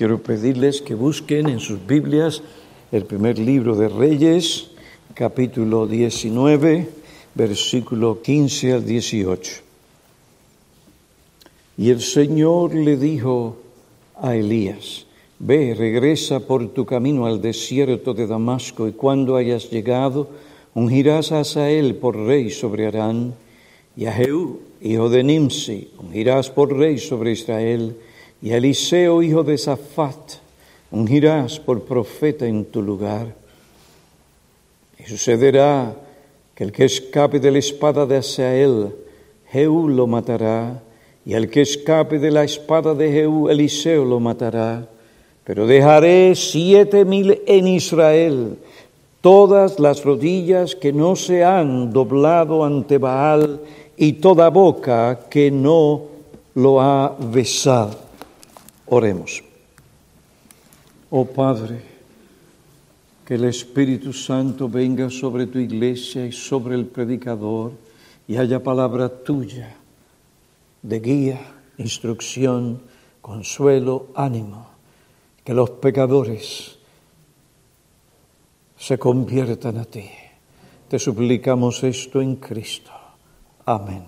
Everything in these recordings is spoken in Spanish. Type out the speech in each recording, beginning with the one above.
Quiero pedirles que busquen en sus Biblias el primer libro de Reyes, capítulo 19, versículo 15 al 18. Y el Señor le dijo a Elías, Ve, regresa por tu camino al desierto de Damasco, y cuando hayas llegado, ungirás a Asael por rey sobre Arán, y a Jehú, hijo de Nimsi, ungirás por rey sobre Israel, y Eliseo, hijo de Safat, ungirás por profeta en tu lugar. Y sucederá que el que escape de la espada de Asael, Jehú lo matará, y el que escape de la espada de Jehú, Eliseo lo matará. Pero dejaré siete mil en Israel, todas las rodillas que no se han doblado ante Baal, y toda boca que no lo ha besado. Oremos. Oh Padre, que el Espíritu Santo venga sobre tu iglesia y sobre el predicador y haya palabra tuya de guía, instrucción, consuelo, ánimo. Que los pecadores se conviertan a ti. Te suplicamos esto en Cristo. Amén.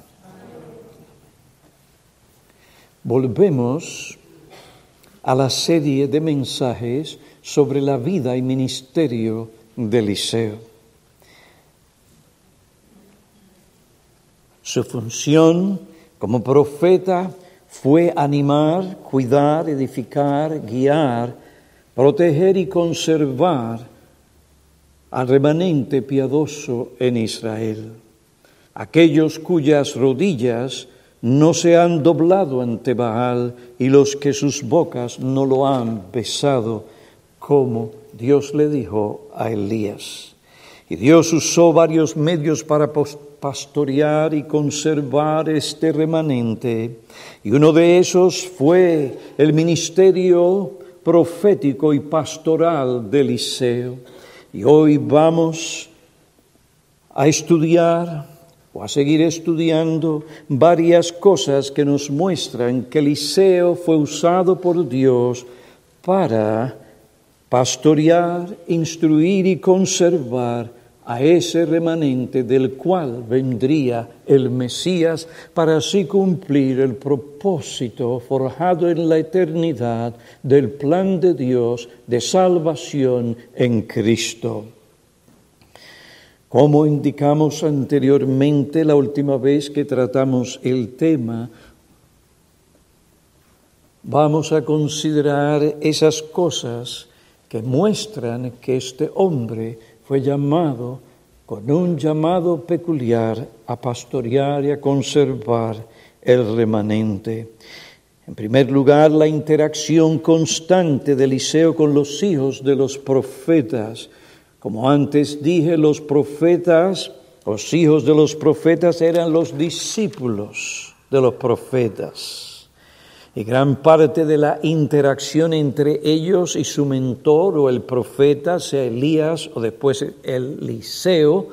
Volvemos a la serie de mensajes sobre la vida y ministerio de Eliseo. Su función como profeta fue animar, cuidar, edificar, guiar, proteger y conservar al remanente piadoso en Israel, aquellos cuyas rodillas no se han doblado ante Baal y los que sus bocas no lo han besado, como Dios le dijo a Elías. Y Dios usó varios medios para pastorear y conservar este remanente. Y uno de esos fue el ministerio profético y pastoral de Eliseo. Y hoy vamos a estudiar o a seguir estudiando varias cosas que nos muestran que Eliseo fue usado por Dios para pastorear, instruir y conservar a ese remanente del cual vendría el Mesías para así cumplir el propósito forjado en la eternidad del plan de Dios de salvación en Cristo. Como indicamos anteriormente la última vez que tratamos el tema, vamos a considerar esas cosas que muestran que este hombre fue llamado con un llamado peculiar a pastorear y a conservar el remanente. En primer lugar, la interacción constante de Eliseo con los hijos de los profetas, como antes dije, los profetas, los hijos de los profetas eran los discípulos de los profetas. Y gran parte de la interacción entre ellos y su mentor o el profeta, sea Elías o después Eliseo,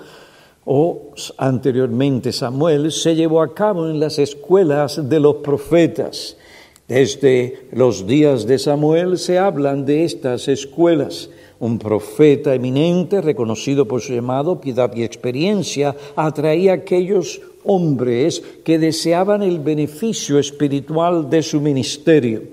o anteriormente Samuel, se llevó a cabo en las escuelas de los profetas. Desde los días de Samuel se hablan de estas escuelas un profeta eminente, reconocido por su llamado, piedad y experiencia, atraía a aquellos hombres que deseaban el beneficio espiritual de su ministerio.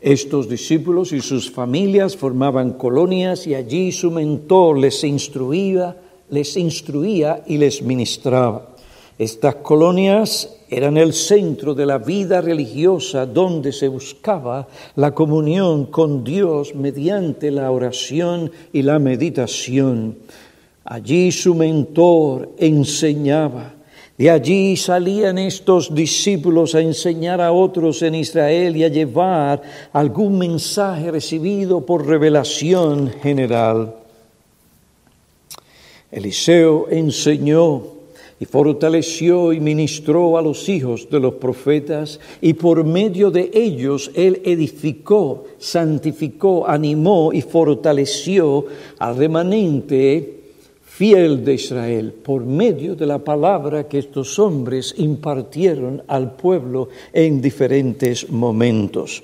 Estos discípulos y sus familias formaban colonias y allí su mentor les instruía, les instruía y les ministraba. Estas colonias eran el centro de la vida religiosa donde se buscaba la comunión con Dios mediante la oración y la meditación. Allí su mentor enseñaba. De allí salían estos discípulos a enseñar a otros en Israel y a llevar algún mensaje recibido por revelación general. Eliseo enseñó y fortaleció y ministró a los hijos de los profetas y por medio de ellos él edificó, santificó, animó y fortaleció al remanente fiel de Israel por medio de la palabra que estos hombres impartieron al pueblo en diferentes momentos.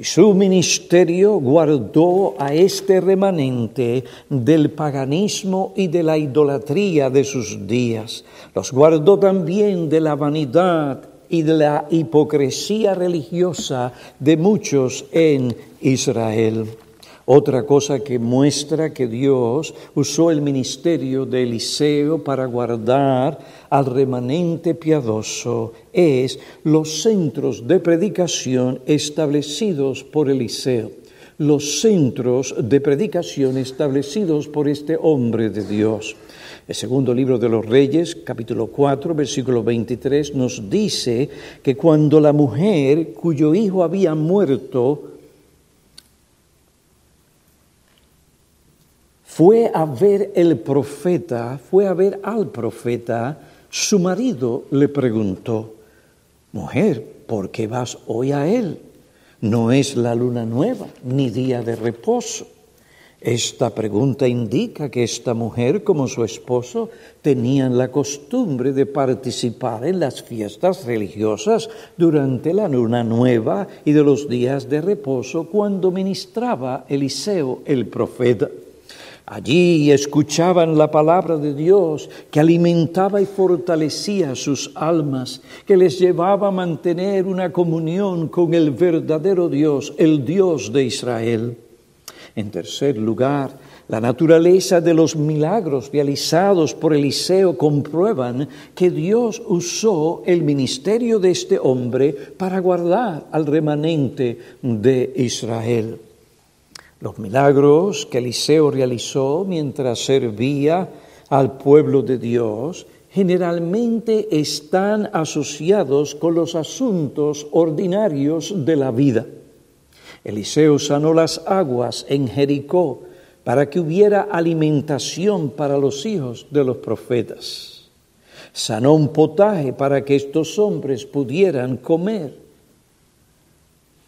Y su ministerio guardó a este remanente del paganismo y de la idolatría de sus días. Los guardó también de la vanidad y de la hipocresía religiosa de muchos en Israel. Otra cosa que muestra que Dios usó el ministerio de Eliseo para guardar al remanente piadoso es los centros de predicación establecidos por Eliseo, los centros de predicación establecidos por este hombre de Dios. El segundo libro de los Reyes, capítulo 4, versículo 23, nos dice que cuando la mujer cuyo hijo había muerto fue a ver el profeta, fue a ver al profeta, su marido le preguntó, mujer, ¿por qué vas hoy a él? No es la luna nueva, ni día de reposo. Esta pregunta indica que esta mujer, como su esposo, tenían la costumbre de participar en las fiestas religiosas durante la luna nueva y de los días de reposo cuando ministraba Eliseo el profeta. Allí escuchaban la palabra de Dios que alimentaba y fortalecía sus almas, que les llevaba a mantener una comunión con el verdadero Dios, el Dios de Israel. En tercer lugar, la naturaleza de los milagros realizados por Eliseo comprueban que Dios usó el ministerio de este hombre para guardar al remanente de Israel. Los milagros que Eliseo realizó mientras servía al pueblo de Dios generalmente están asociados con los asuntos ordinarios de la vida. Eliseo sanó las aguas en Jericó para que hubiera alimentación para los hijos de los profetas. Sanó un potaje para que estos hombres pudieran comer.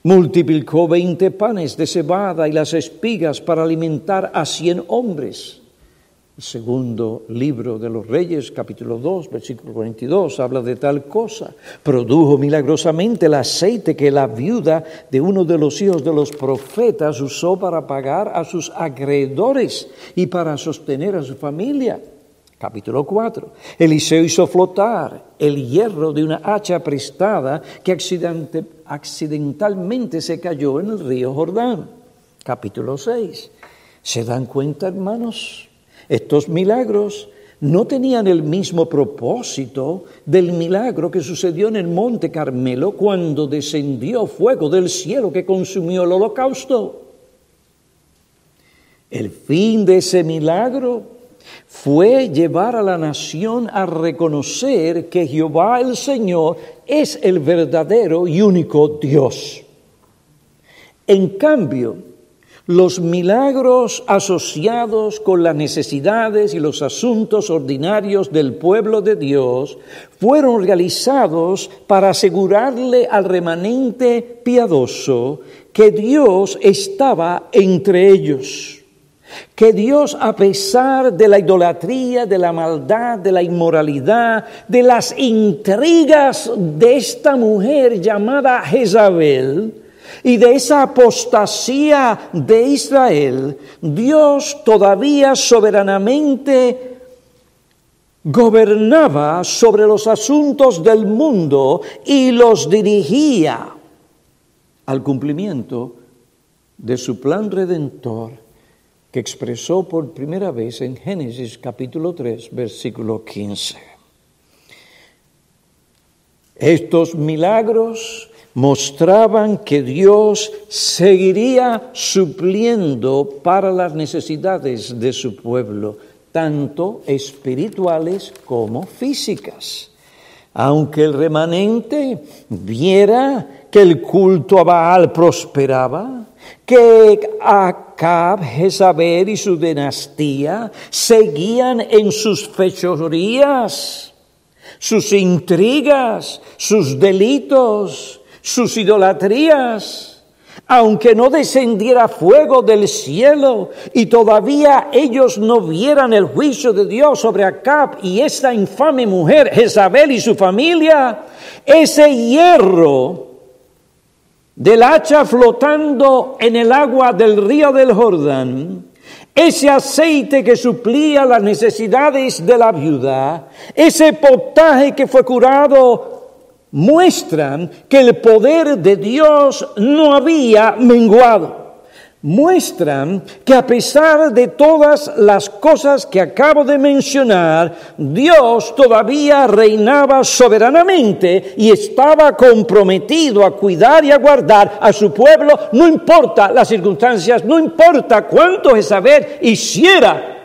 Multiplicó veinte panes de cebada y las espigas para alimentar a cien hombres. El segundo libro de los Reyes, capítulo 2, versículo 42, habla de tal cosa. Produjo milagrosamente el aceite que la viuda de uno de los hijos de los profetas usó para pagar a sus acreedores y para sostener a su familia. Capítulo 4. Eliseo hizo flotar el hierro de una hacha prestada que accidentalmente se cayó en el río Jordán. Capítulo 6. ¿Se dan cuenta, hermanos? Estos milagros no tenían el mismo propósito del milagro que sucedió en el monte Carmelo cuando descendió fuego del cielo que consumió el holocausto. El fin de ese milagro fue llevar a la nación a reconocer que Jehová el Señor es el verdadero y único Dios. En cambio, los milagros asociados con las necesidades y los asuntos ordinarios del pueblo de Dios fueron realizados para asegurarle al remanente piadoso que Dios estaba entre ellos que Dios, a pesar de la idolatría, de la maldad, de la inmoralidad, de las intrigas de esta mujer llamada Jezabel, y de esa apostasía de Israel, Dios todavía soberanamente gobernaba sobre los asuntos del mundo y los dirigía al cumplimiento de su plan redentor que expresó por primera vez en Génesis capítulo 3, versículo 15. Estos milagros mostraban que Dios seguiría supliendo para las necesidades de su pueblo, tanto espirituales como físicas. Aunque el remanente viera que el culto a Baal prosperaba, que Acab, Jezabel y su dinastía seguían en sus fechorías, sus intrigas, sus delitos, sus idolatrías. Aunque no descendiera fuego del cielo y todavía ellos no vieran el juicio de Dios sobre Acab y esta infame mujer, Jezabel y su familia, ese hierro del hacha flotando en el agua del río del Jordán, ese aceite que suplía las necesidades de la viuda, ese potaje que fue curado, muestran que el poder de Dios no había menguado muestran que a pesar de todas las cosas que acabo de mencionar, Dios todavía reinaba soberanamente y estaba comprometido a cuidar y a guardar a su pueblo, no importa las circunstancias, no importa cuánto saber hiciera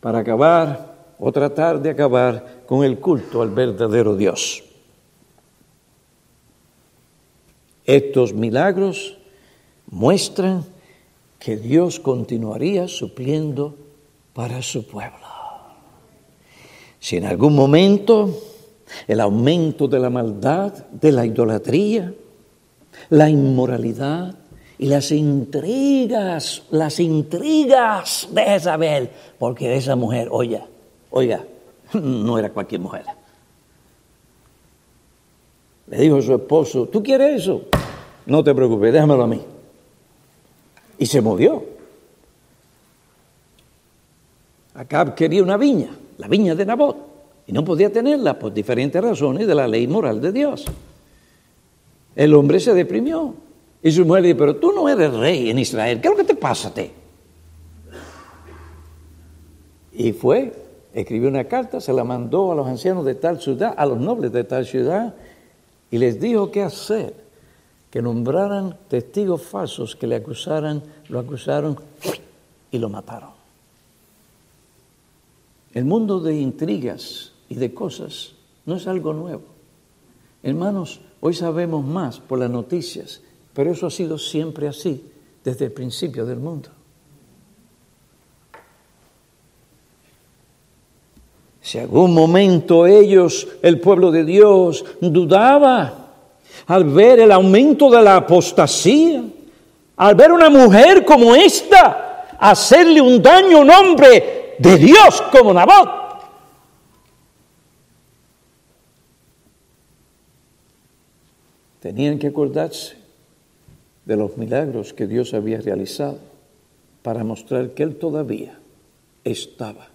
para acabar o tratar de acabar con el culto al verdadero Dios. Estos milagros muestran que Dios continuaría supliendo para su pueblo. Si en algún momento el aumento de la maldad, de la idolatría, la inmoralidad y las intrigas, las intrigas de Jezabel, porque esa mujer, oiga, oiga, no era cualquier mujer. Le dijo a su esposo, ¿tú quieres eso? No te preocupes, déjamelo a mí y se movió. Acab quería una viña, la viña de Nabot, y no podía tenerla por diferentes razones de la ley moral de Dios. El hombre se deprimió y su mujer dijo, pero tú no eres rey en Israel, ¿qué es lo que te pasa? Y fue, escribió una carta, se la mandó a los ancianos de tal ciudad, a los nobles de tal ciudad, y les dijo qué hacer que nombraran testigos falsos que le acusaran, lo acusaron y lo mataron. El mundo de intrigas y de cosas no es algo nuevo. Hermanos, hoy sabemos más por las noticias, pero eso ha sido siempre así desde el principio del mundo. Si algún momento ellos, el pueblo de Dios, dudaba, al ver el aumento de la apostasía, al ver una mujer como esta hacerle un daño a un hombre de Dios como Nabot. Tenían que acordarse de los milagros que Dios había realizado para mostrar que Él todavía estaba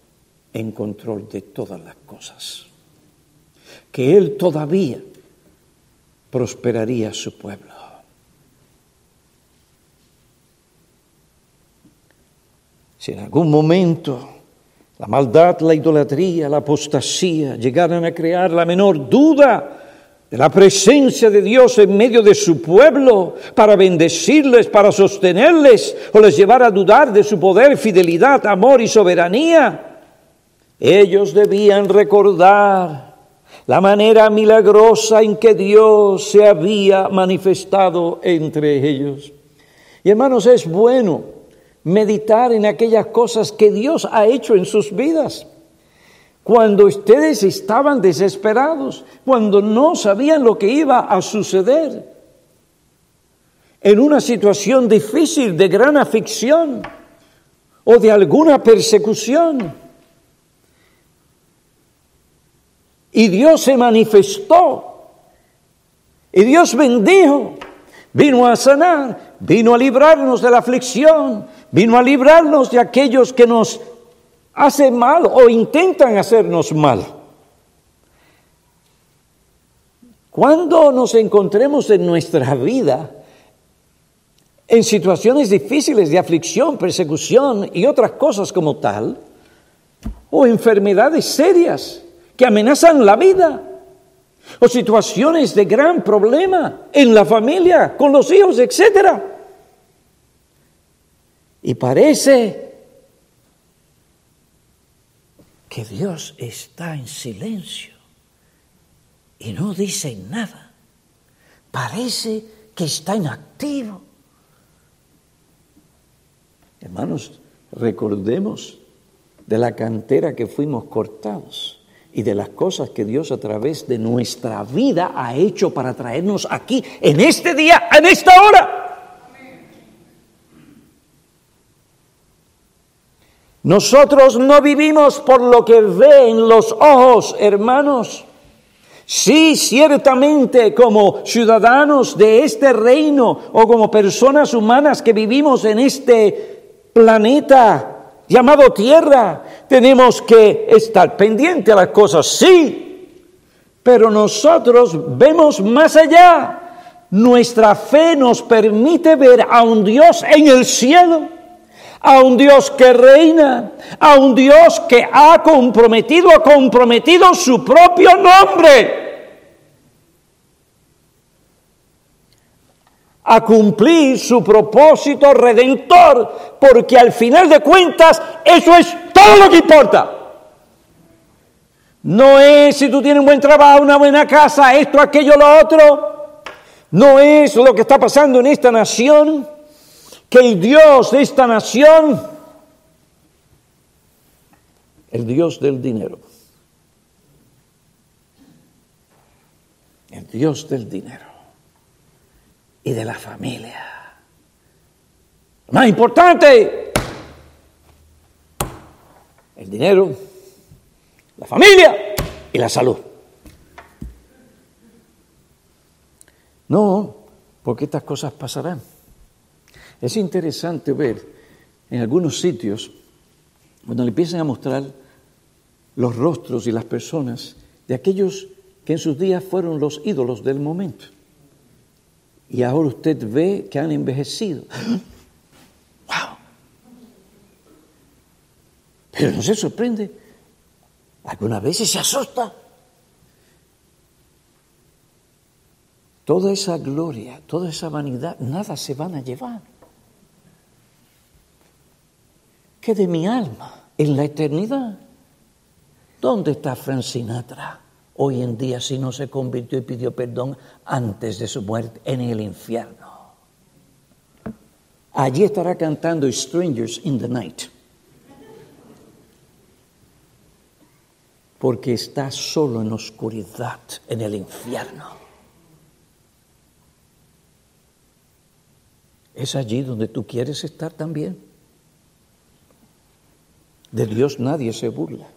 en control de todas las cosas, que Él todavía prosperaría su pueblo. Si en algún momento la maldad, la idolatría, la apostasía llegaran a crear la menor duda de la presencia de Dios en medio de su pueblo para bendecirles, para sostenerles o les llevar a dudar de su poder, fidelidad, amor y soberanía, ellos debían recordar la manera milagrosa en que Dios se había manifestado entre ellos. Y hermanos, es bueno meditar en aquellas cosas que Dios ha hecho en sus vidas. Cuando ustedes estaban desesperados, cuando no sabían lo que iba a suceder, en una situación difícil de gran aflicción o de alguna persecución. Y Dios se manifestó. Y Dios bendijo. Vino a sanar, vino a librarnos de la aflicción, vino a librarnos de aquellos que nos hacen mal o intentan hacernos mal. Cuando nos encontremos en nuestra vida en situaciones difíciles de aflicción, persecución y otras cosas como tal, o enfermedades serias, que amenazan la vida o situaciones de gran problema en la familia, con los hijos, etc. Y parece que Dios está en silencio y no dice nada. Parece que está inactivo. Hermanos, recordemos de la cantera que fuimos cortados y de las cosas que Dios a través de nuestra vida ha hecho para traernos aquí en este día, en esta hora. Nosotros no vivimos por lo que ven los ojos, hermanos, Sí, ciertamente como ciudadanos de este reino o como personas humanas que vivimos en este planeta llamado tierra, tenemos que estar pendientes a las cosas, sí, pero nosotros vemos más allá. Nuestra fe nos permite ver a un Dios en el cielo a un Dios que reina, a un Dios que ha comprometido, ha comprometido su propio nombre. A cumplir su propósito redentor, porque al final de cuentas eso es todo lo que importa. No es si tú tienes un buen trabajo, una buena casa, esto, aquello, lo otro. No es lo que está pasando en esta nación que el Dios de esta nación, el Dios del dinero, el Dios del dinero y de la familia. Más importante, el dinero, la familia y la salud. No, porque estas cosas pasarán. Es interesante ver en algunos sitios, cuando le empiezan a mostrar los rostros y las personas de aquellos que en sus días fueron los ídolos del momento. Y ahora usted ve que han envejecido. ¡Wow! Pero no se sorprende. Algunas veces se asusta. Toda esa gloria, toda esa vanidad, nada se van a llevar que de mi alma en la eternidad. ¿Dónde está Frank Sinatra hoy en día si no se convirtió y pidió perdón antes de su muerte en el infierno? Allí estará cantando Strangers in the Night. Porque está solo en oscuridad en el infierno. ¿Es allí donde tú quieres estar también? De Dios nadie se burla.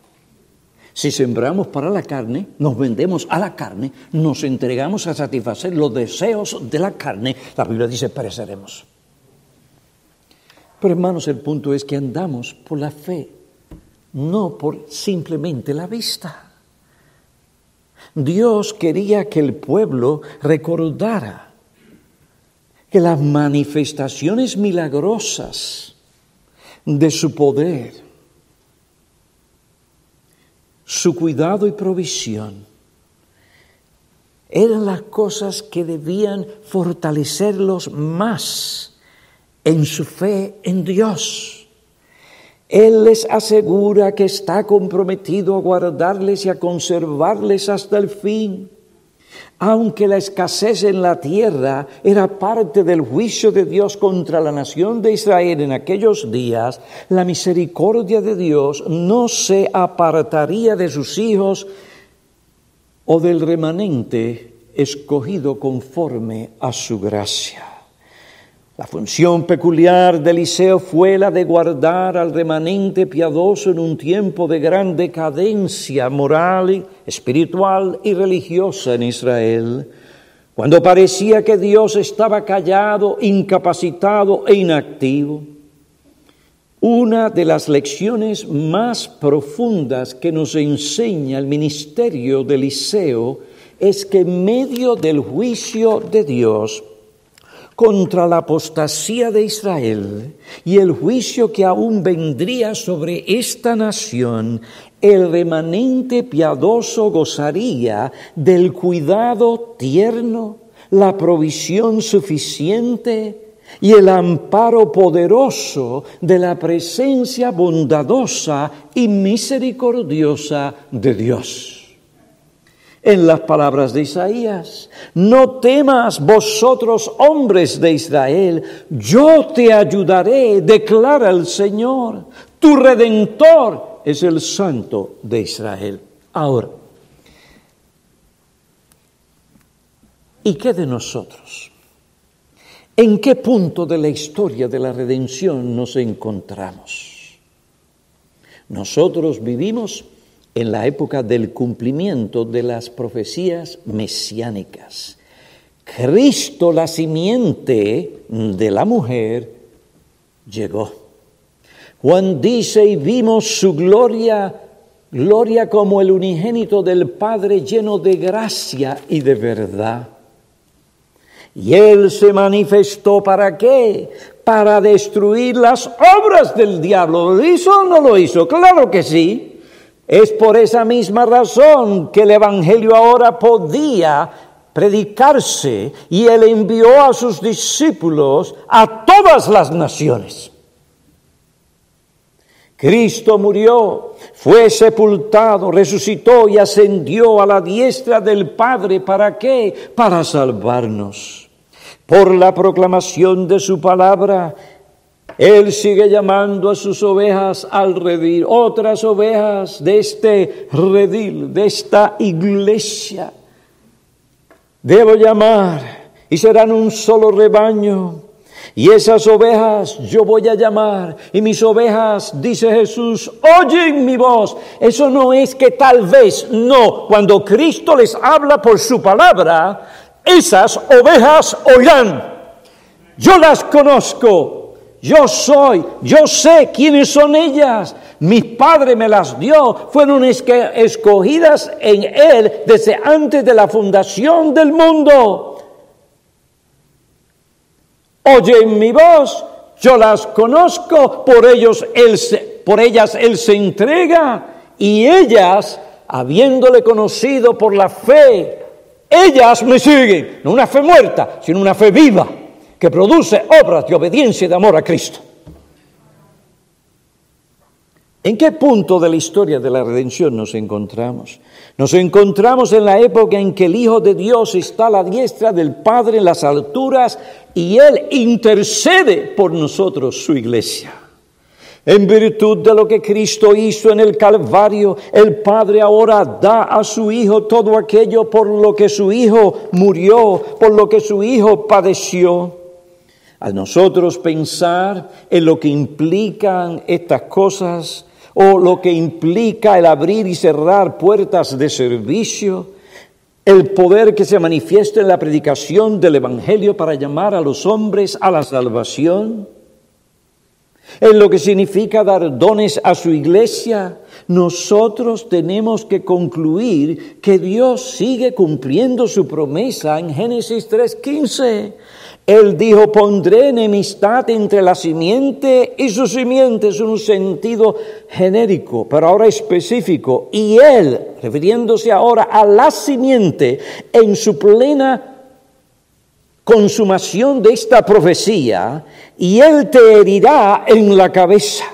Si sembramos para la carne, nos vendemos a la carne, nos entregamos a satisfacer los deseos de la carne, la Biblia dice pereceremos. Pero hermanos, el punto es que andamos por la fe, no por simplemente la vista. Dios quería que el pueblo recordara que las manifestaciones milagrosas de su poder, su cuidado y provisión eran las cosas que debían fortalecerlos más en su fe en Dios. Él les asegura que está comprometido a guardarles y a conservarles hasta el fin aunque la escasez en la tierra era parte del juicio de Dios contra la nación de Israel en aquellos días, la misericordia de Dios no se apartaría de sus hijos o del remanente escogido conforme a su gracia. La función peculiar de Eliseo fue la de guardar al remanente piadoso en un tiempo de gran decadencia moral, espiritual y religiosa en Israel, cuando parecía que Dios estaba callado, incapacitado e inactivo. Una de las lecciones más profundas que nos enseña el ministerio de Eliseo es que en medio del juicio de Dios, contra la apostasía de Israel y el juicio que aún vendría sobre esta nación, el remanente piadoso gozaría del cuidado tierno, la provisión suficiente y el amparo poderoso de la presencia bondadosa y misericordiosa de Dios en las palabras de Isaías. No temas vosotros hombres de Israel, yo te ayudaré, declara el Señor. Tu redentor es el Santo de Israel. Ahora, ¿y qué de nosotros? ¿En qué punto de la historia de la redención nos encontramos? Nosotros vivimos en la época del cumplimiento de las profecías mesiánicas. Cristo, la simiente de la mujer, llegó. Juan dice, y vimos su gloria, gloria como el unigénito del Padre lleno de gracia y de verdad. Y Él se manifestó para qué? Para destruir las obras del diablo. ¿Lo hizo o no lo hizo? Claro que sí. Es por esa misma razón que el Evangelio ahora podía predicarse y Él envió a sus discípulos a todas las naciones. Cristo murió, fue sepultado, resucitó y ascendió a la diestra del Padre. ¿Para qué? Para salvarnos. Por la proclamación de su palabra, Él sigue llamando a sus ovejas al redil, otras ovejas de este redil, de esta iglesia. Debo llamar y serán un solo rebaño. Y esas ovejas yo voy a llamar. Y mis ovejas, dice Jesús, oyen mi voz. Eso no es que tal vez, no. Cuando Cristo les habla por su palabra, esas ovejas oirán. Yo las conozco. Yo soy, yo sé quiénes son ellas. Mi Padre me las dio. Fueron escogidas en Él desde antes de la fundación del mundo oyen mi voz, yo las conozco, por, ellos él por ellas Él se entrega y ellas, habiéndole conocido por la fe, ellas me siguen, no una fe muerta, sino una fe viva, que produce obras de obediencia y de amor a Cristo. ¿En qué punto de la historia de la redención nos encontramos? Nos encontramos en la época en que el Hijo de Dios está a la diestra del Padre en las alturas y Él intercede por nosotros, su iglesia. En virtud de lo que Cristo hizo en el Calvario, el Padre ahora da a su Hijo todo aquello por lo que su Hijo murió, por lo que su Hijo padeció. A nosotros pensar en lo que implican estas cosas, o lo que implica el abrir y cerrar puertas de servicio, el poder que se manifiesta en la predicación del Evangelio para llamar a los hombres a la salvación, en lo que significa dar dones a su iglesia, nosotros tenemos que concluir que Dios sigue cumpliendo su promesa en Génesis 3.15. Él dijo, pondré enemistad entre la simiente y su simiente, es un sentido genérico, pero ahora específico. Y Él, refiriéndose ahora a la simiente, en su plena consumación de esta profecía, y Él te herirá en la cabeza.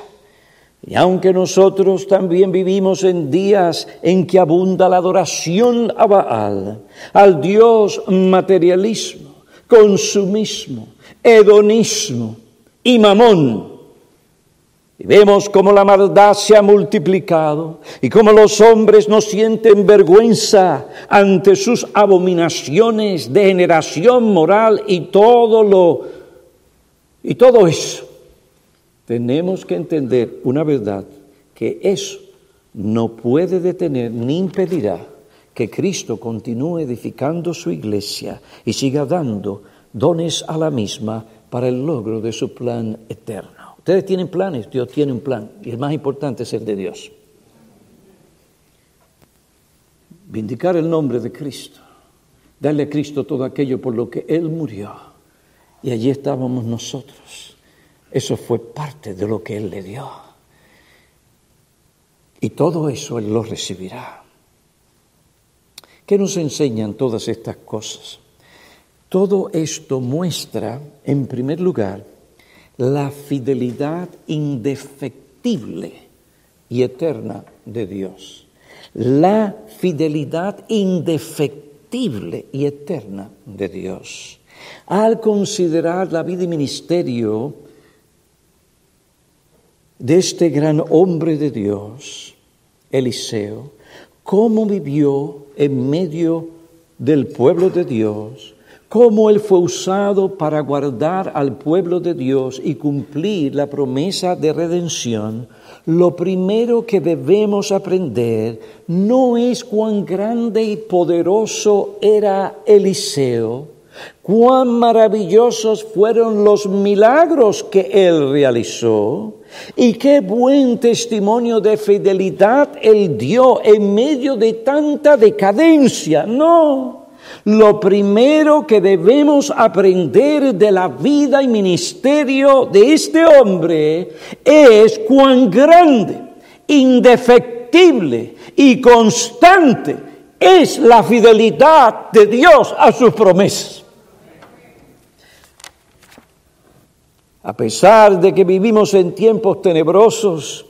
Y aunque nosotros también vivimos en días en que abunda la adoración a Baal, al Dios materialismo, consumismo, hedonismo y mamón. Y vemos cómo la maldad se ha multiplicado y cómo los hombres no sienten vergüenza ante sus abominaciones de generación moral y todo lo y todo eso. Tenemos que entender una verdad que eso no puede detener ni impedirá que Cristo continúe edificando su iglesia y siga dando dones a la misma para el logro de su plan eterno. Ustedes tienen planes, Dios tiene un plan y el más importante es el de Dios. Vindicar el nombre de Cristo, darle a Cristo todo aquello por lo que Él murió y allí estábamos nosotros. Eso fue parte de lo que Él le dio. Y todo eso Él lo recibirá. ¿Qué nos enseñan todas estas cosas? Todo esto muestra, en primer lugar, la fidelidad indefectible y eterna de Dios. La fidelidad indefectible y eterna de Dios. Al considerar la vida y ministerio de este gran hombre de Dios, Eliseo, cómo vivió en medio del pueblo de Dios, cómo Él fue usado para guardar al pueblo de Dios y cumplir la promesa de redención, lo primero que debemos aprender no es cuán grande y poderoso era Eliseo, cuán maravillosos fueron los milagros que él realizó y qué buen testimonio de fidelidad él dio en medio de tanta decadencia. No. Lo primero que debemos aprender de la vida y ministerio de este hombre es cuán grande, indefectible y constante es la fidelidad de Dios a sus promesas. A pesar de que vivimos en tiempos tenebrosos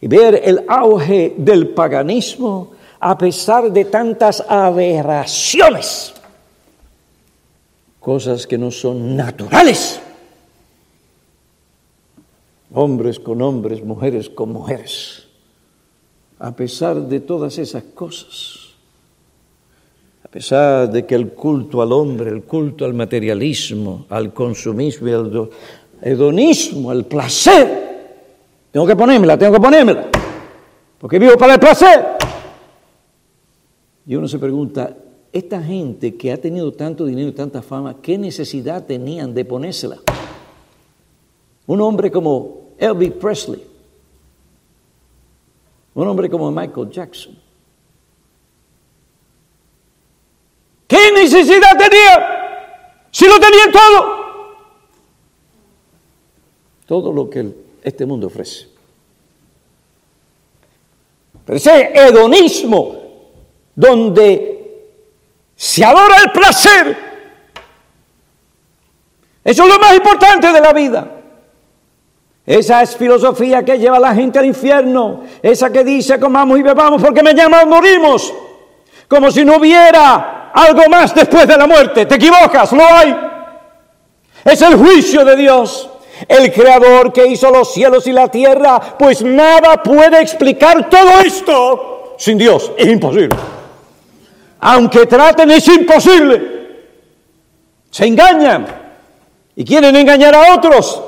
y ver el auge del paganismo, a pesar de tantas aberraciones, cosas que no son naturales. Hombres con hombres, mujeres con mujeres. A pesar de todas esas cosas, a pesar de que el culto al hombre, el culto al materialismo, al consumismo y al hedonismo, al placer, tengo que ponérmela, tengo que ponérmela, porque vivo para el placer. Y uno se pregunta, esta gente que ha tenido tanto dinero y tanta fama, ¿qué necesidad tenían de ponérsela? Un hombre como Elvis Presley, un hombre como Michael Jackson. ¿Qué necesidad tenía? Si lo tenían todo. Todo lo que este mundo ofrece. Pero ese hedonismo donde se adora el placer. Eso es lo más importante de la vida. Esa es filosofía que lleva a la gente al infierno. Esa que dice comamos y bebamos porque llaman morimos. Como si no hubiera algo más después de la muerte. Te equivocas, no hay. Es el juicio de Dios. El creador que hizo los cielos y la tierra. Pues nada puede explicar todo esto sin Dios. Es imposible aunque traten, es imposible. Se engañan y quieren engañar a otros,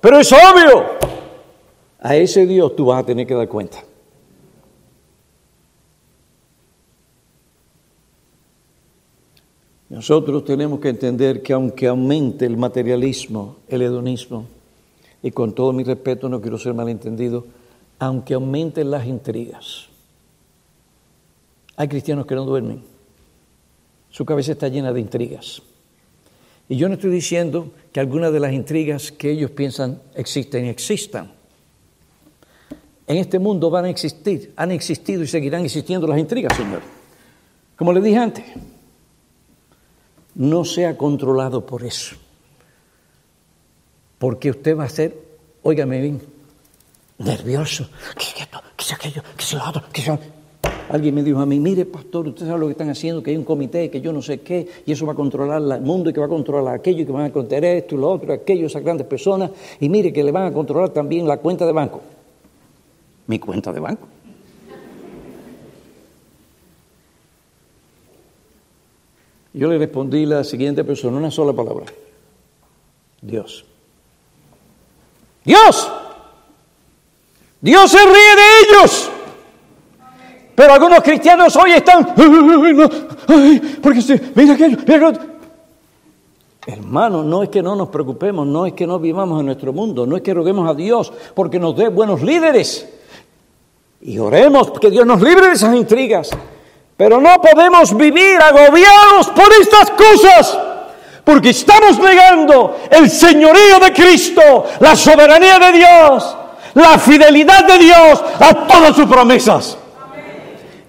pero es obvio. A ese Dios tú vas a tener que dar cuenta. Nosotros tenemos que entender que aunque aumente el materialismo, el hedonismo, y con todo mi respeto no quiero ser malentendido, aunque aumenten las intrigas, hay cristianos que no duermen su cabeza está llena de intrigas. Y yo no estoy diciendo que algunas de las intrigas que ellos piensan existen y existan. En este mundo van a existir, han existido y seguirán existiendo las intrigas, Señor. Como le dije antes, no sea controlado por eso. Porque usted va a ser, óigame bien, nervioso. ¿Qué es esto? ¿Qué es aquello? ¿Qué es lo otro? ¿Qué es Alguien me dijo a mí, mire pastor, usted sabe lo que están haciendo, que hay un comité, que yo no sé qué, y eso va a controlar el mundo y que va a controlar aquello y que van a controlar esto y lo otro, aquello, esas grandes personas, y mire que le van a controlar también la cuenta de banco. Mi cuenta de banco. Yo le respondí la siguiente persona, una sola palabra. Dios. Dios. Dios se ríe de ellos. Pero algunos cristianos hoy están, porque mira aquello, mira Hermano, no es que no nos preocupemos, no es que no vivamos en nuestro mundo, no es que roguemos a Dios porque nos dé buenos líderes. Y oremos que Dios nos libre de esas intrigas. Pero no podemos vivir agobiados por estas cosas, porque estamos negando el señorío de Cristo, la soberanía de Dios, la fidelidad de Dios a todas sus promesas.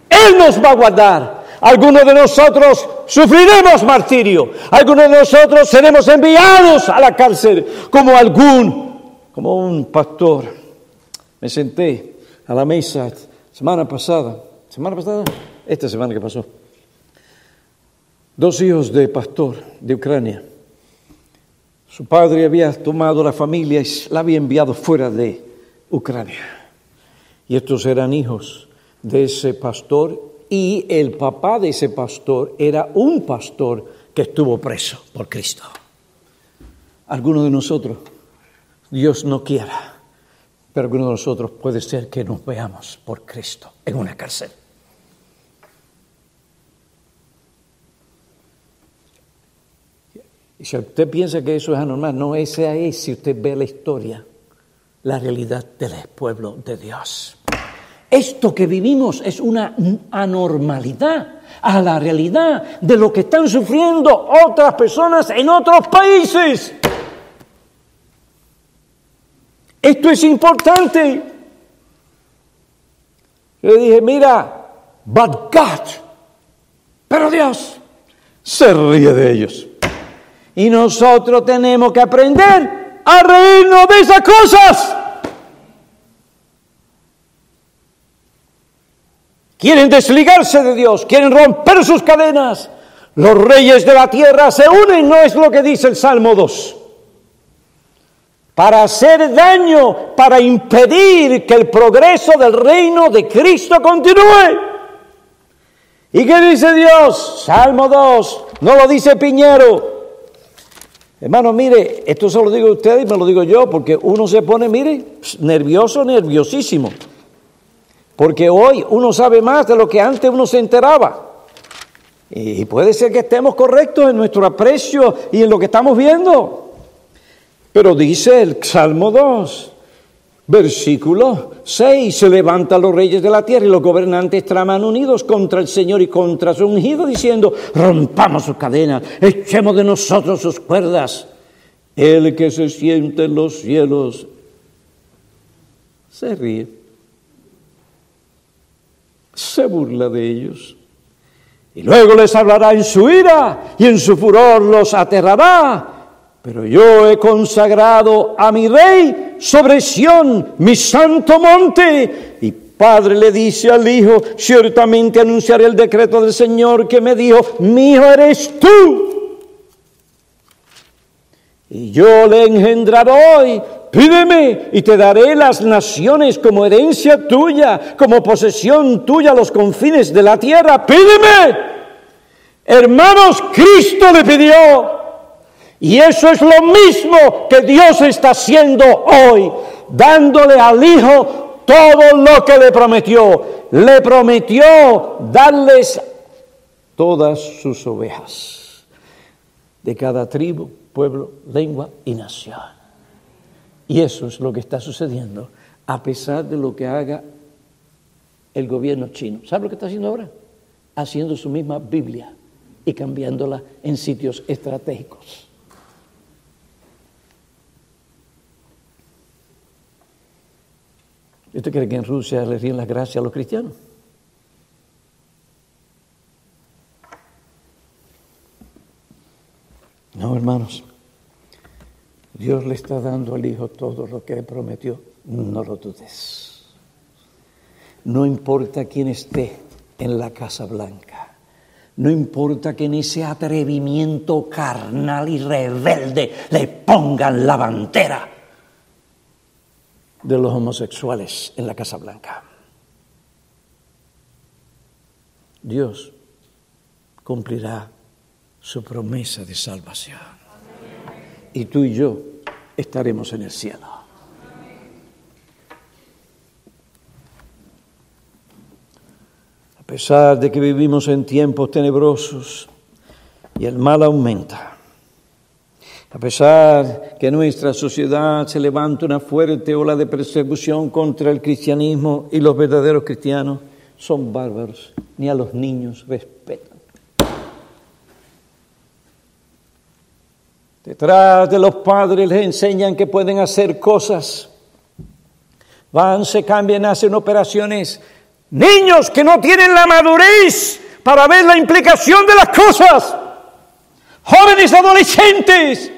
Él nos va a guardar. Algunos de nosotros sufriremos martirio. Algunos de nosotros seremos enviados a la cárcel como algún, como un pastor. Me senté a la mesa semana pasada, semana pasada, esta semana que pasó. Dos hijos de pastor de Ucrania. Su padre había tomado la familia y la había enviado fuera de Ucrania. Y estos eran hijos de ese pastor y el papá de ese pastor era un pastor que estuvo preso por Cristo. Algunos de nosotros, Dios no quiera, pero algunos de nosotros puede ser que nos veamos por Cristo en una cárcel. Si usted piensa que eso es anormal, no, esa es, si usted ve la historia, la realidad del pueblo de Dios. Esto que vivimos es una anormalidad a la realidad de lo que están sufriendo otras personas en otros países. Esto es importante. Le dije, mira, but God, pero Dios se ríe de ellos. Y nosotros tenemos que aprender a reírnos de esas cosas. Quieren desligarse de Dios, quieren romper sus cadenas. Los reyes de la tierra se unen, no es lo que dice el Salmo 2. Para hacer daño, para impedir que el progreso del reino de Cristo continúe. ¿Y qué dice Dios? Salmo 2, no lo dice Piñero, Hermano, mire, esto se lo digo a ustedes y me lo digo yo, porque uno se pone, mire, nervioso, nerviosísimo. Porque hoy uno sabe más de lo que antes uno se enteraba. Y puede ser que estemos correctos en nuestro aprecio y en lo que estamos viendo. Pero dice el Salmo 2, Versículo 6. Se levantan los reyes de la tierra y los gobernantes traman unidos contra el Señor y contra su ungido, diciendo, rompamos sus cadenas, echemos de nosotros sus cuerdas. El que se siente en los cielos se ríe, se burla de ellos. Y luego les hablará en su ira y en su furor los aterrará pero yo he consagrado a mi rey sobre Sión, mi santo monte. Y padre le dice al hijo, ciertamente anunciaré el decreto del Señor que me dijo, mi hijo eres tú. Y yo le engendraré hoy, pídeme y te daré las naciones como herencia tuya, como posesión tuya los confines de la tierra, pídeme. Hermanos, Cristo le pidió. Y eso es lo mismo que Dios está haciendo hoy, dándole al Hijo todo lo que le prometió. Le prometió darles todas sus ovejas, de cada tribu, pueblo, lengua y nación. Y eso es lo que está sucediendo, a pesar de lo que haga el gobierno chino. ¿Sabe lo que está haciendo ahora? Haciendo su misma Biblia y cambiándola en sitios estratégicos. ¿Usted cree que en Rusia le ríen las gracias a los cristianos? No, hermanos. Dios le está dando al Hijo todo lo que prometió. No lo dudes. No importa quién esté en la Casa Blanca. No importa que en ese atrevimiento carnal y rebelde le pongan la bandera de los homosexuales en la Casa Blanca. Dios cumplirá su promesa de salvación. Y tú y yo estaremos en el cielo. A pesar de que vivimos en tiempos tenebrosos y el mal aumenta, a pesar que en nuestra sociedad se levanta una fuerte ola de persecución contra el cristianismo y los verdaderos cristianos son bárbaros, ni a los niños respetan. Detrás de los padres les enseñan que pueden hacer cosas. Van, se cambian, hacen operaciones. Niños que no tienen la madurez para ver la implicación de las cosas. Jóvenes adolescentes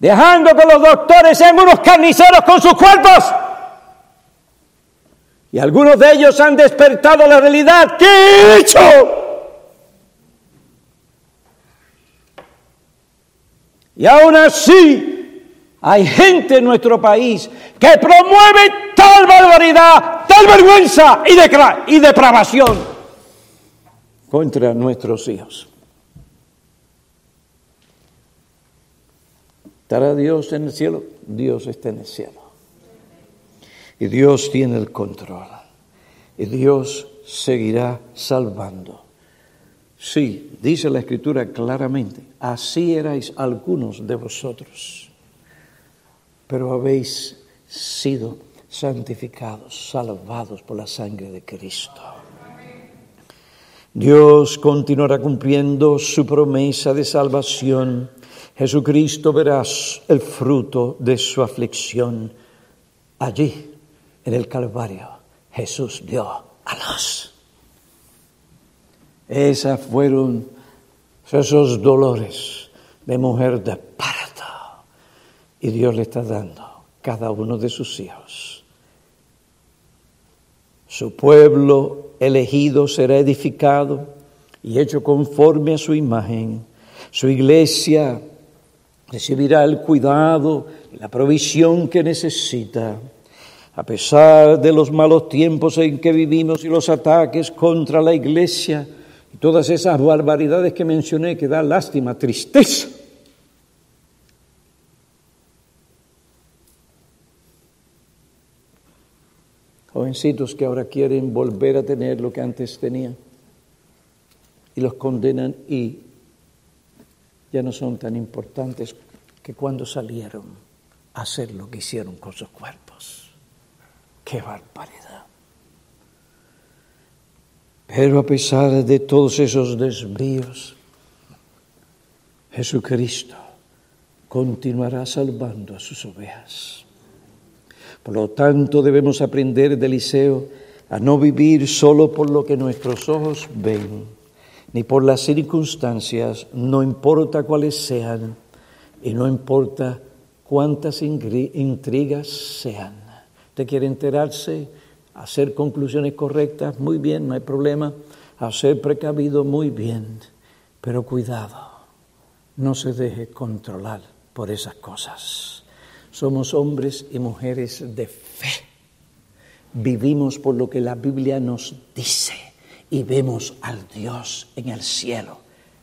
dejando que los doctores sean unos carniceros con sus cuerpos. Y algunos de ellos han despertado la realidad. ¿Qué he hecho? Y aún así hay gente en nuestro país que promueve tal barbaridad, tal vergüenza y, y depravación contra nuestros hijos. ¿Estará Dios en el cielo? Dios está en el cielo. Y Dios tiene el control. Y Dios seguirá salvando. Sí, dice la Escritura claramente, así erais algunos de vosotros, pero habéis sido santificados, salvados por la sangre de Cristo. Dios continuará cumpliendo su promesa de salvación. Jesucristo verá el fruto de su aflicción. Allí, en el Calvario, Jesús dio a luz. Esas fueron esos dolores de mujer de parto. Y Dios le está dando cada uno de sus hijos. Su pueblo elegido será edificado y hecho conforme a su imagen. Su iglesia recibirá el cuidado la provisión que necesita. A pesar de los malos tiempos en que vivimos y los ataques contra la iglesia y todas esas barbaridades que mencioné que da lástima, tristeza. Jovencitos que ahora quieren volver a tener lo que antes tenían y los condenan y ya no son tan importantes que cuando salieron a hacer lo que hicieron con sus cuerpos. ¡Qué barbaridad! Pero a pesar de todos esos desvíos, Jesucristo continuará salvando a sus ovejas. Por lo tanto, debemos aprender de Eliseo a no vivir solo por lo que nuestros ojos ven, ni por las circunstancias, no importa cuáles sean, y no importa cuántas intrigas sean. ¿Usted quiere enterarse? Hacer conclusiones correctas, muy bien, no hay problema. Hacer precavido, muy bien. Pero cuidado, no se deje controlar por esas cosas. Somos hombres y mujeres de fe. Vivimos por lo que la Biblia nos dice y vemos al Dios en el cielo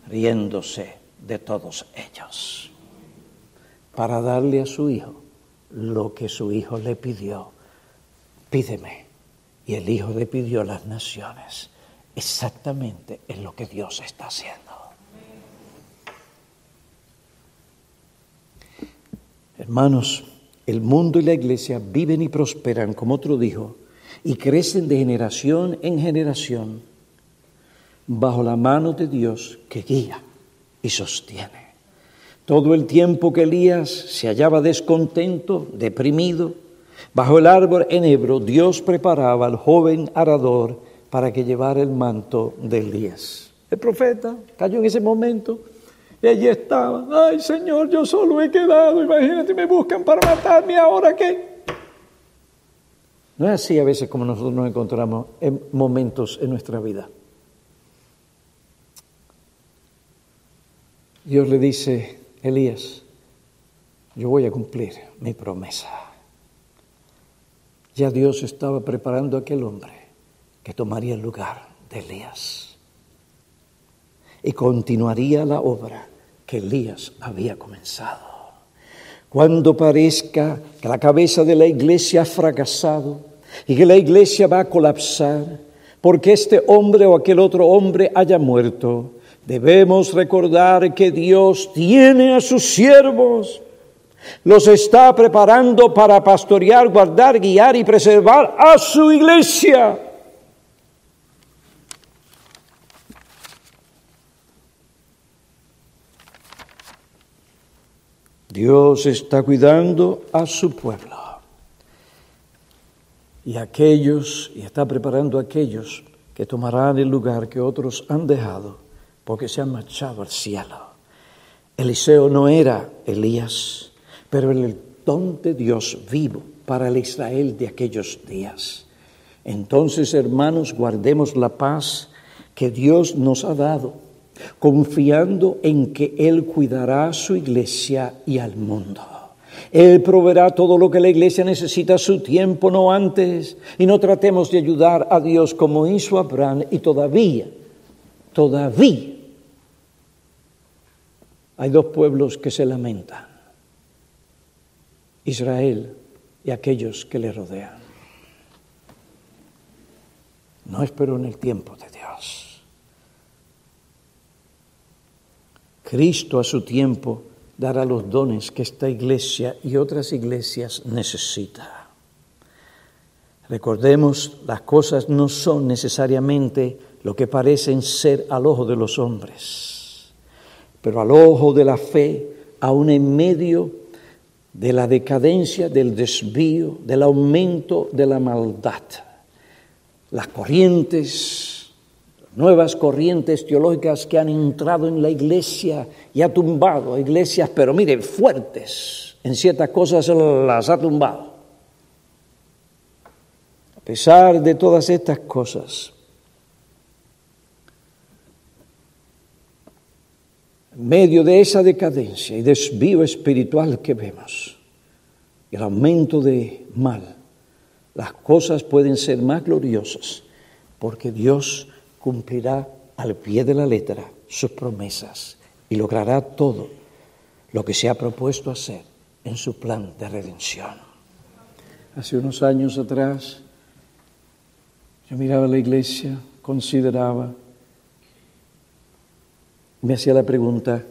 riéndose de todos ellos para darle a su hijo lo que su hijo le pidió. Pídeme. Y el hijo le pidió las naciones. Exactamente es lo que Dios está haciendo. Hermanos, el mundo y la iglesia viven y prosperan, como otro dijo, y crecen de generación en generación bajo la mano de Dios que guía y sostiene. Todo el tiempo que Elías se hallaba descontento, deprimido, bajo el árbol enebro, Dios preparaba al joven arador para que llevara el manto de Elías. El profeta cayó en ese momento y allí estaba, ay Señor, yo solo he quedado, imagínate, me buscan para matarme, ahora qué. No es así a veces como nosotros nos encontramos en momentos en nuestra vida. Dios le dice, Elías, yo voy a cumplir mi promesa. Ya Dios estaba preparando a aquel hombre que tomaría el lugar de Elías y continuaría la obra que Elías había comenzado. Cuando parezca que la cabeza de la iglesia ha fracasado y que la iglesia va a colapsar porque este hombre o aquel otro hombre haya muerto, debemos recordar que Dios tiene a sus siervos, los está preparando para pastorear, guardar, guiar y preservar a su iglesia. Dios está cuidando a su pueblo. Y aquellos, y está preparando a aquellos que tomarán el lugar que otros han dejado porque se han marchado al cielo. Eliseo no era Elías, pero el don de Dios vivo para el Israel de aquellos días. Entonces, hermanos, guardemos la paz que Dios nos ha dado confiando en que Él cuidará a su iglesia y al mundo. Él proveerá todo lo que la iglesia necesita su tiempo, no antes. Y no tratemos de ayudar a Dios como hizo Abraham y todavía, todavía hay dos pueblos que se lamentan. Israel y aquellos que le rodean. No espero en el tiempo de Dios. Cristo a su tiempo dará los dones que esta iglesia y otras iglesias necesitan. Recordemos, las cosas no son necesariamente lo que parecen ser al ojo de los hombres, pero al ojo de la fe, aún en medio de la decadencia, del desvío, del aumento de la maldad. Las corrientes, nuevas corrientes teológicas que han entrado en la iglesia y ha tumbado iglesias, pero miren, fuertes, en ciertas cosas las ha tumbado. A pesar de todas estas cosas, medio de esa decadencia y desvío espiritual que vemos, el aumento de mal, las cosas pueden ser más gloriosas porque Dios cumplirá al pie de la letra sus promesas y logrará todo lo que se ha propuesto hacer en su plan de redención. Hace unos años atrás, yo miraba la iglesia, consideraba me hacía la pregunta,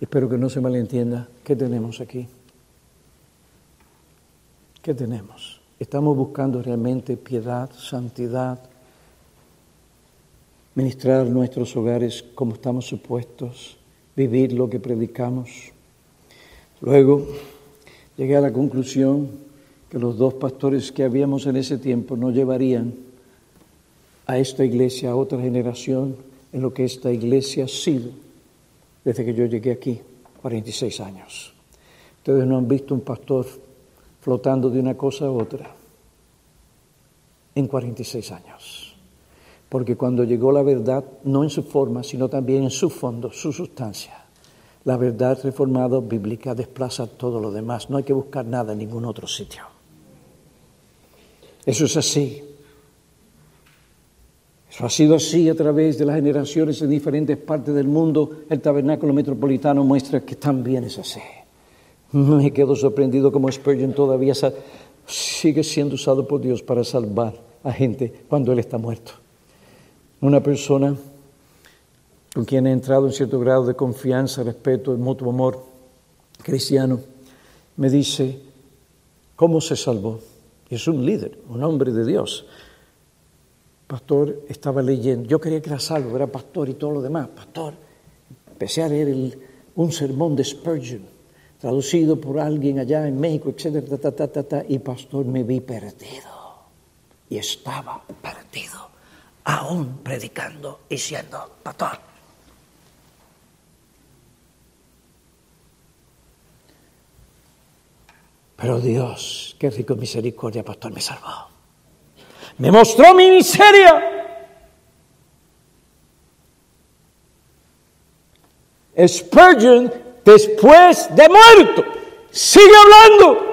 espero que no se malentienda, ¿qué tenemos aquí? ¿Qué tenemos? ¿Estamos buscando realmente piedad, santidad, ministrar nuestros hogares como estamos supuestos, vivir lo que predicamos? Luego llegué a la conclusión que los dos pastores que habíamos en ese tiempo no llevarían a esta iglesia a otra generación en lo que esta iglesia ha sido desde que yo llegué aquí, 46 años. Ustedes no han visto un pastor flotando de una cosa a otra en 46 años. Porque cuando llegó la verdad, no en su forma, sino también en su fondo, su sustancia, la verdad reformada bíblica desplaza todo lo demás. No hay que buscar nada en ningún otro sitio. Eso es así. Eso ha sido así a través de las generaciones en diferentes partes del mundo. El tabernáculo metropolitano muestra que también es así. Me quedo sorprendido como Spurgeon todavía sigue siendo usado por Dios para salvar a gente cuando Él está muerto. Una persona con quien he entrado en cierto grado de confianza, respeto, mutuo amor cristiano, me dice, ¿cómo se salvó? Y es un líder, un hombre de Dios pastor estaba leyendo, yo quería que era salvo, era pastor y todo lo demás, pastor. Empecé a leer un sermón de Spurgeon, traducido por alguien allá en México, etcétera, ta, ta, ta, ta, y pastor me vi perdido. Y estaba perdido, aún predicando y siendo pastor. Pero Dios, qué rico misericordia, pastor, me salvó me mostró mi miseria. Spurgeon, después de muerto, sigue hablando.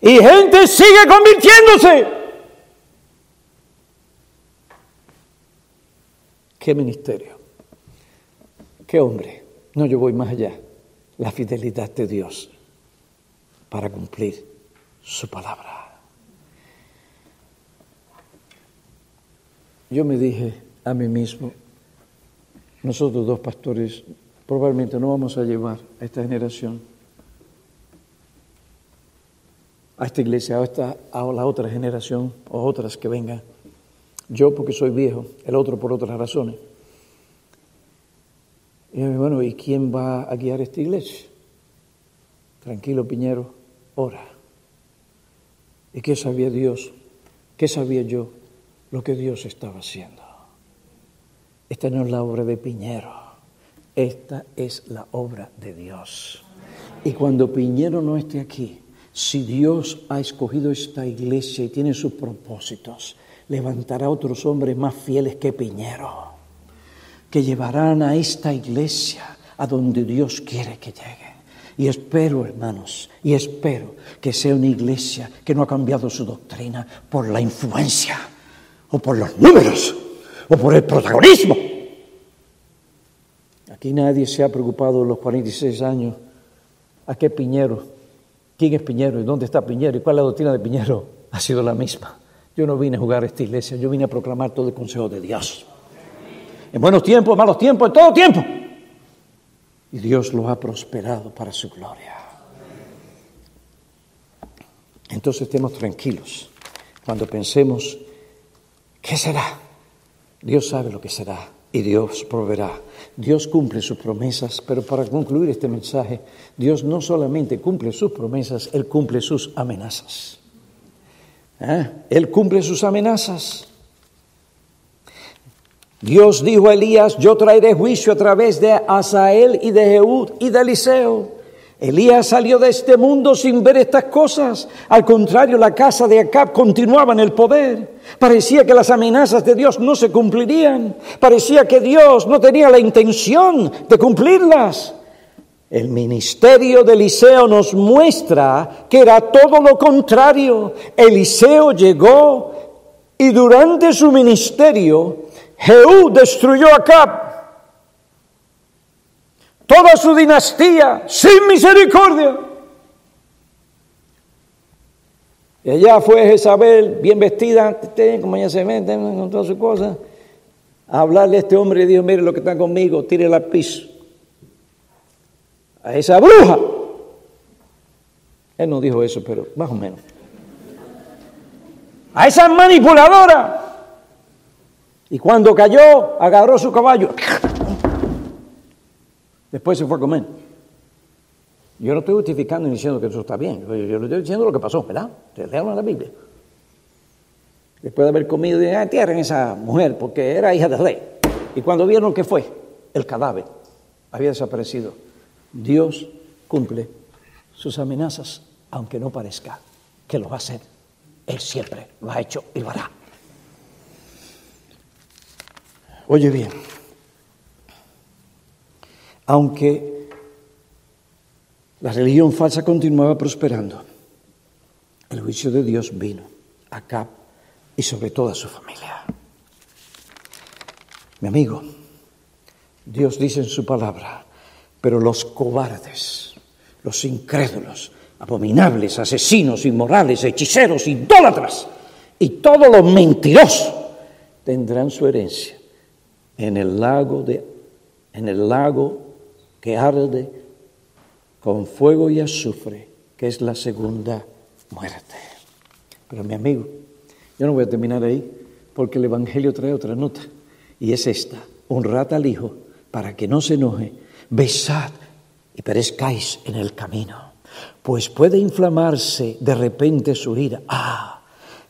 Y gente sigue convirtiéndose. ¿Qué ministerio? ¿Qué hombre? No, yo voy más allá. La fidelidad de Dios para cumplir su palabra. Yo me dije a mí mismo, nosotros dos pastores probablemente no vamos a llevar a esta generación, a esta iglesia, a, esta, a la otra generación o otras que vengan. Yo porque soy viejo, el otro por otras razones. Y bueno, ¿y quién va a guiar esta iglesia? Tranquilo, Piñero, ora. ¿Y qué sabía Dios? ¿Qué sabía yo? Lo que Dios estaba haciendo. Esta no es la obra de Piñero, esta es la obra de Dios. Y cuando Piñero no esté aquí, si Dios ha escogido esta iglesia y tiene sus propósitos, levantará otros hombres más fieles que Piñero, que llevarán a esta iglesia a donde Dios quiere que llegue. Y espero, hermanos, y espero que sea una iglesia que no ha cambiado su doctrina por la influencia o por los números, o por el protagonismo. Aquí nadie se ha preocupado en los 46 años ¿A qué Piñero? ¿Quién es Piñero? ¿Y dónde está Piñero? ¿Y cuál es la doctrina de Piñero? Ha sido la misma. Yo no vine a jugar a esta iglesia, yo vine a proclamar todo el consejo de Dios. En buenos tiempos, en malos tiempos, en todo tiempo. Y Dios lo ha prosperado para su gloria. Entonces estemos tranquilos cuando pensemos, ¿qué será? Dios sabe lo que será y Dios proveerá. Dios cumple sus promesas, pero para concluir este mensaje, Dios no solamente cumple sus promesas, Él cumple sus amenazas. ¿Eh? Él cumple sus amenazas. Dios dijo a Elías, yo traeré juicio a través de Asael y de Jehud y de Eliseo. Elías salió de este mundo sin ver estas cosas. Al contrario, la casa de Acab continuaba en el poder. Parecía que las amenazas de Dios no se cumplirían. Parecía que Dios no tenía la intención de cumplirlas. El ministerio de Eliseo nos muestra que era todo lo contrario. Eliseo llegó y durante su ministerio Jehú destruyó a Acab toda su dinastía sin misericordia. Y allá fue Jezabel, bien vestida, como ella se mete con todas sus cosas, a hablarle a este hombre y dijo, mire lo que está conmigo, tire al piso. A esa bruja. Él no dijo eso, pero más o menos. A esa manipuladora. Y cuando cayó, agarró su caballo Después se fue a comer. Yo no estoy justificando ni diciendo que eso está bien. Yo, le estoy diciendo lo que pasó, ¿verdad? Ustedes lean la Biblia. Después de haber comido, ah, entierren esa mujer porque era hija del rey. Y cuando vieron que fue, el cadáver había desaparecido. Dios cumple sus amenazas, aunque no parezca que lo va a hacer. Él siempre lo ha hecho y lo hará. Oye bien aunque la religión falsa continuaba prosperando, el juicio de Dios vino a Cap y sobre toda su familia. Mi amigo, Dios dice en su palabra, pero los cobardes, los incrédulos, abominables, asesinos, inmorales, hechiceros, idólatras y todos los mentirosos tendrán su herencia en el lago de en el lago que arde con fuego y azufre, que es la segunda muerte. Pero mi amigo, yo no voy a terminar ahí, porque el Evangelio trae otra nota, y es esta, honrad al Hijo para que no se enoje, besad y perezcáis en el camino, pues puede inflamarse de repente su ira. Ah,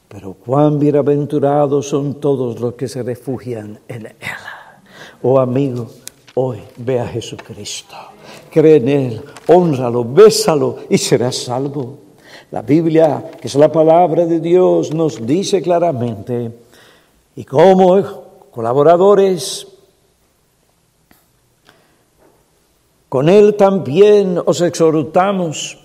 pero cuán bienaventurados son todos los que se refugian en Él. Oh amigo, Hoy ve a Jesucristo, cree en Él, honralo, bésalo y serás salvo. La Biblia, que es la palabra de Dios, nos dice claramente, y como colaboradores, con Él también os exhortamos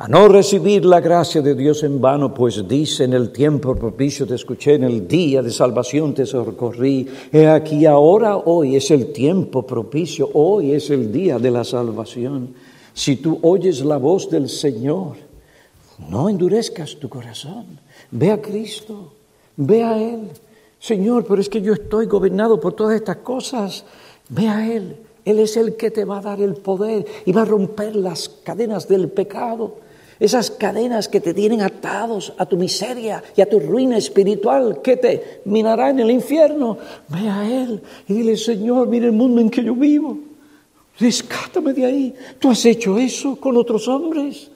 a no recibir la gracia de Dios en vano, pues dice en el tiempo propicio te escuché, en el día de salvación te socorrí. He aquí ahora, hoy es el tiempo propicio, hoy es el día de la salvación. Si tú oyes la voz del Señor, no endurezcas tu corazón. Ve a Cristo, ve a Él. Señor, pero es que yo estoy gobernado por todas estas cosas. Ve a Él. Él es el que te va a dar el poder y va a romper las cadenas del pecado esas cadenas que te tienen atados a tu miseria y a tu ruina espiritual, que te minará en el infierno. Ve a Él y dile, Señor, mira el mundo en que yo vivo. Rescátame de ahí. Tú has hecho eso con otros hombres.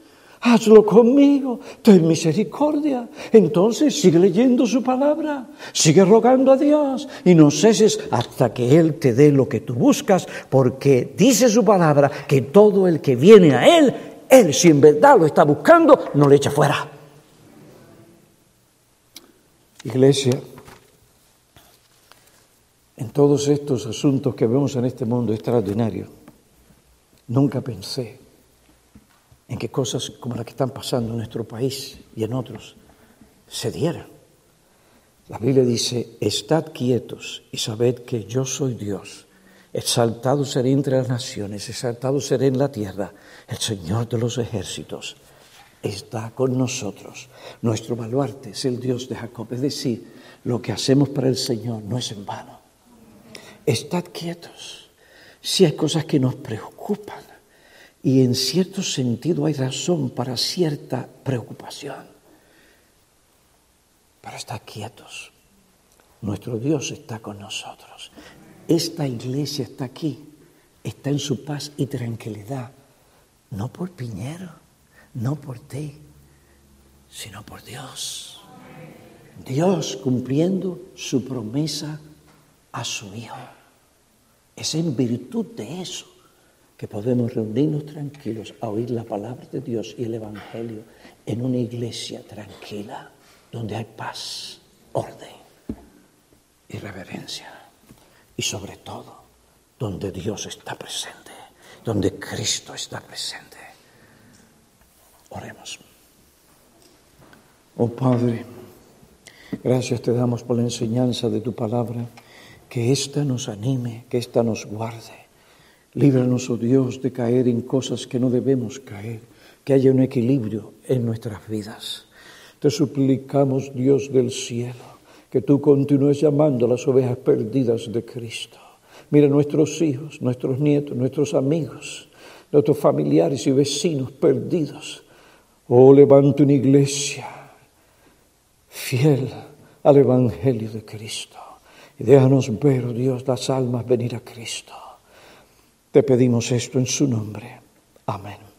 Hazlo conmigo, ten misericordia. Entonces sigue leyendo su palabra, sigue rogando a Dios y no ceses hasta que Él te dé lo que tú buscas, porque dice su palabra que todo el que viene a Él, él, si en verdad lo está buscando, no le echa fuera. Iglesia, en todos estos asuntos que vemos en este mundo extraordinario, nunca pensé en que cosas como las que están pasando en nuestro país y en otros se dieran. La Biblia dice, estad quietos y sabed que yo soy Dios Exaltado seré entre las naciones, exaltado seré en la tierra. El Señor de los ejércitos está con nosotros. Nuestro baluarte es el Dios de Jacob. Es decir, lo que hacemos para el Señor no es en vano. Estad quietos. Si hay cosas que nos preocupan y en cierto sentido hay razón para cierta preocupación, pero estad quietos. Nuestro Dios está con nosotros. Esta iglesia está aquí, está en su paz y tranquilidad, no por Piñero, no por ti, sino por Dios. Dios cumpliendo su promesa a su Hijo. Es en virtud de eso que podemos reunirnos tranquilos a oír la palabra de Dios y el Evangelio en una iglesia tranquila, donde hay paz, orden y reverencia. Y sobre todo, donde Dios está presente, donde Cristo está presente. Oremos. Oh Padre, gracias te damos por la enseñanza de tu palabra, que ésta nos anime, que ésta nos guarde. Líbranos, oh Dios, de caer en cosas que no debemos caer, que haya un equilibrio en nuestras vidas. Te suplicamos, Dios del cielo, que tú continúes llamando a las ovejas perdidas de Cristo. Mira nuestros hijos, nuestros nietos, nuestros amigos, nuestros familiares y vecinos perdidos. Oh, levante una iglesia fiel al Evangelio de Cristo. Y déjanos ver, oh Dios, las almas venir a Cristo. Te pedimos esto en su nombre. Amén.